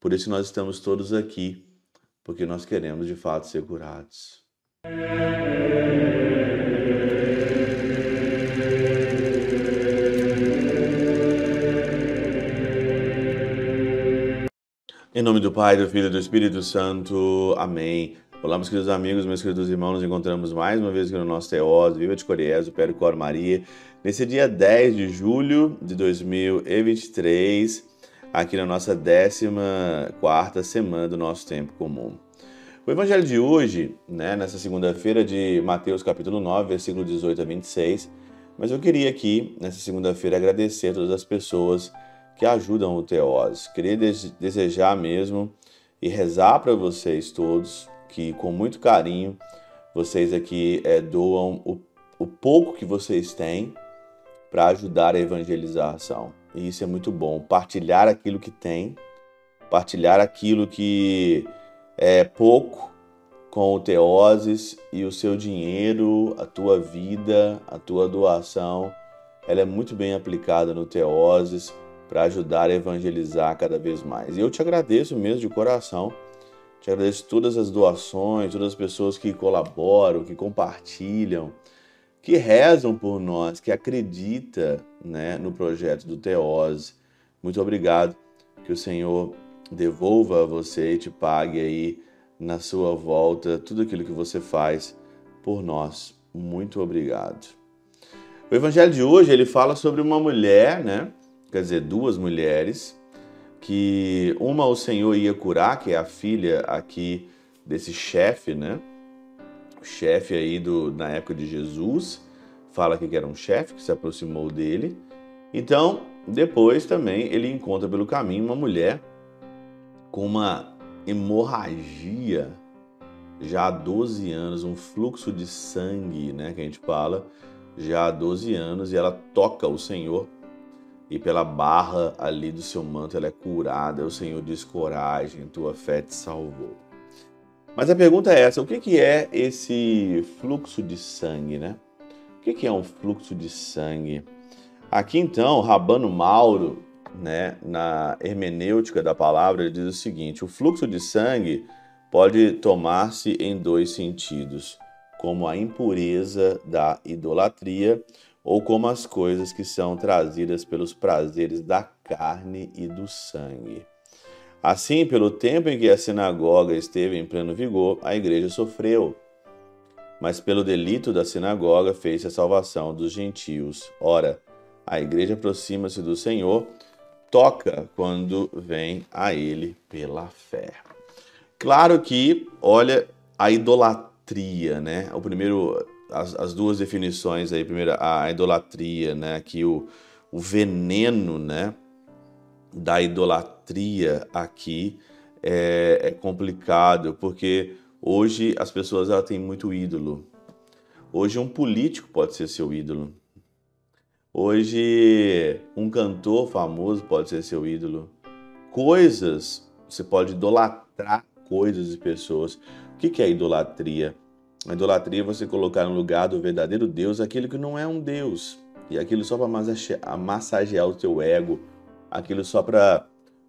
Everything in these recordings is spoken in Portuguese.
Por isso nós estamos todos aqui, porque nós queremos de fato ser curados. Em nome do Pai, do Filho e do Espírito Santo. Amém. Olá, meus queridos amigos, meus queridos irmãos, nos encontramos mais uma vez aqui no nosso Teós, Viva de Coriés, o Péro Cor Maria, nesse dia 10 de julho de 2023, aqui na nossa 14 semana do nosso tempo comum. O evangelho de hoje, né, nessa segunda-feira de Mateus capítulo 9, versículo 18 a 26, mas eu queria aqui, nessa segunda-feira, agradecer a todas as pessoas que ajudam o Teós. Queria desejar mesmo e rezar para vocês todos que com muito carinho vocês aqui é, doam o, o pouco que vocês têm para ajudar a evangelização. E isso é muito bom. Partilhar aquilo que tem, partilhar aquilo que é pouco com o Teoses e o seu dinheiro, a tua vida, a tua doação, ela é muito bem aplicada no Teoses para ajudar a evangelizar cada vez mais. E eu te agradeço mesmo de coração te agradeço todas as doações, todas as pessoas que colaboram, que compartilham, que rezam por nós, que acreditam né, no projeto do Teose. Muito obrigado. Que o Senhor devolva a você e te pague aí na sua volta tudo aquilo que você faz por nós. Muito obrigado. O evangelho de hoje ele fala sobre uma mulher, né? Quer dizer, duas mulheres que uma o Senhor ia curar, que é a filha aqui desse chefe, né? Chefe aí do, na época de Jesus, fala que era um chefe que se aproximou dele. Então, depois também ele encontra pelo caminho uma mulher com uma hemorragia já há 12 anos, um fluxo de sangue, né, que a gente fala, já há 12 anos, e ela toca o Senhor e pela barra ali do seu manto ela é curada. O Senhor diz: coragem, tua fé te salvou. Mas a pergunta é essa: o que é esse fluxo de sangue, né? O que é um fluxo de sangue? Aqui então, Rabano Mauro, né, na hermenêutica da palavra, ele diz o seguinte: o fluxo de sangue pode tomar-se em dois sentidos, como a impureza da idolatria ou como as coisas que são trazidas pelos prazeres da carne e do sangue. Assim, pelo tempo em que a sinagoga esteve em pleno vigor, a igreja sofreu. Mas pelo delito da sinagoga fez a salvação dos gentios. Ora, a igreja aproxima-se do Senhor, toca quando vem a ele pela fé. Claro que, olha, a idolatria, né? O primeiro as, as duas definições aí, primeiro a idolatria, né, aqui o, o veneno, né, da idolatria aqui é, é complicado, porque hoje as pessoas ela têm muito ídolo. Hoje um político pode ser seu ídolo. Hoje um cantor famoso pode ser seu ídolo. Coisas, você pode idolatrar coisas e pessoas. O que é idolatria? A idolatria é você colocar no lugar do verdadeiro Deus aquilo que não é um Deus. E aquilo só para massagear o teu ego, aquilo só para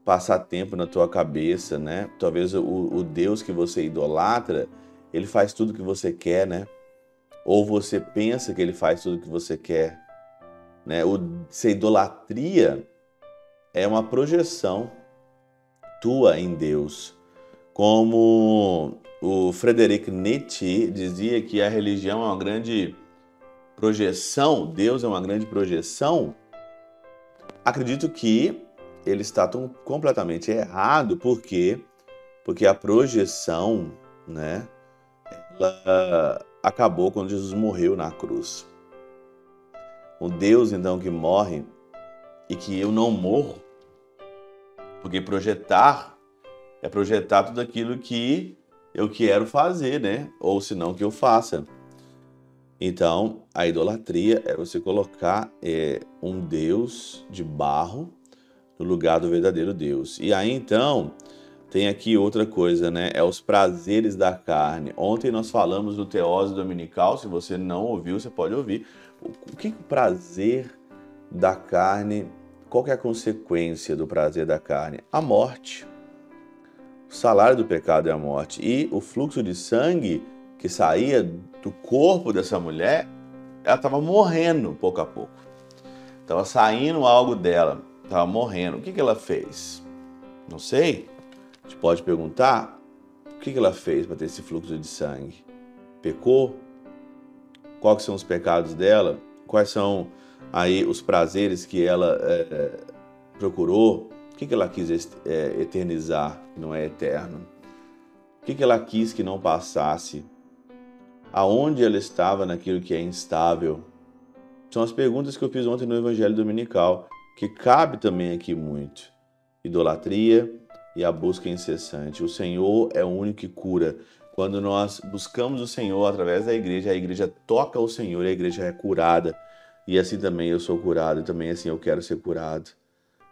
passar tempo na tua cabeça, né? Talvez o, o Deus que você idolatra, ele faz tudo que você quer, né? Ou você pensa que ele faz tudo que você quer, né? O ser idolatria é uma projeção tua em Deus, como o Frederic Nietzsche dizia que a religião é uma grande projeção, Deus é uma grande projeção. Acredito que ele está tão completamente errado, por quê? Porque a projeção, né, ela acabou quando Jesus morreu na cruz. O Deus então que morre e que eu não morro, porque projetar é projetar tudo aquilo que eu quero fazer, né? Ou se não que eu faça. Então, a idolatria é você colocar é, um Deus de barro no lugar do verdadeiro Deus. E aí então tem aqui outra coisa, né? É os prazeres da carne. Ontem nós falamos do teose dominical. Se você não ouviu, você pode ouvir. O que é o prazer da carne? Qual é a consequência do prazer da carne? A morte. salário do pecado é a morte. E o fluxo de sangue que saía do corpo dessa mulher, ela estava morrendo pouco a pouco. Estava saindo algo dela, estava morrendo. O que, que ela fez? Não sei. A gente pode perguntar o que, que ela fez para ter esse fluxo de sangue. Pecou? Quais são os pecados dela? Quais são aí os prazeres que ela é, procurou? O que, que ela quis é, eternizar, que não é eterno? O que, que ela quis que não passasse? Aonde ela estava naquilo que é instável? São as perguntas que eu fiz ontem no Evangelho Dominical, que cabe também aqui muito. Idolatria e a busca incessante. O Senhor é o único que cura. Quando nós buscamos o Senhor através da igreja, a igreja toca o Senhor e a igreja é curada. E assim também eu sou curado, e também assim eu quero ser curado.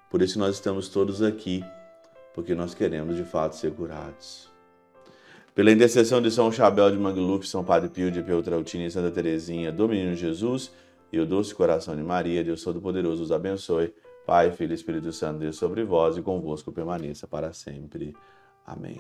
Por isso nós estamos todos aqui, porque nós queremos de fato ser curados. Pela intercessão de São Chabel de Mangluf, São Padre Pio de Peltrautina e Santa Teresinha, do Menino Jesus e o doce coração de Maria, Deus Todo-Poderoso os abençoe. Pai, Filho e Espírito Santo, Deus sobre vós e convosco permaneça para sempre. Amém.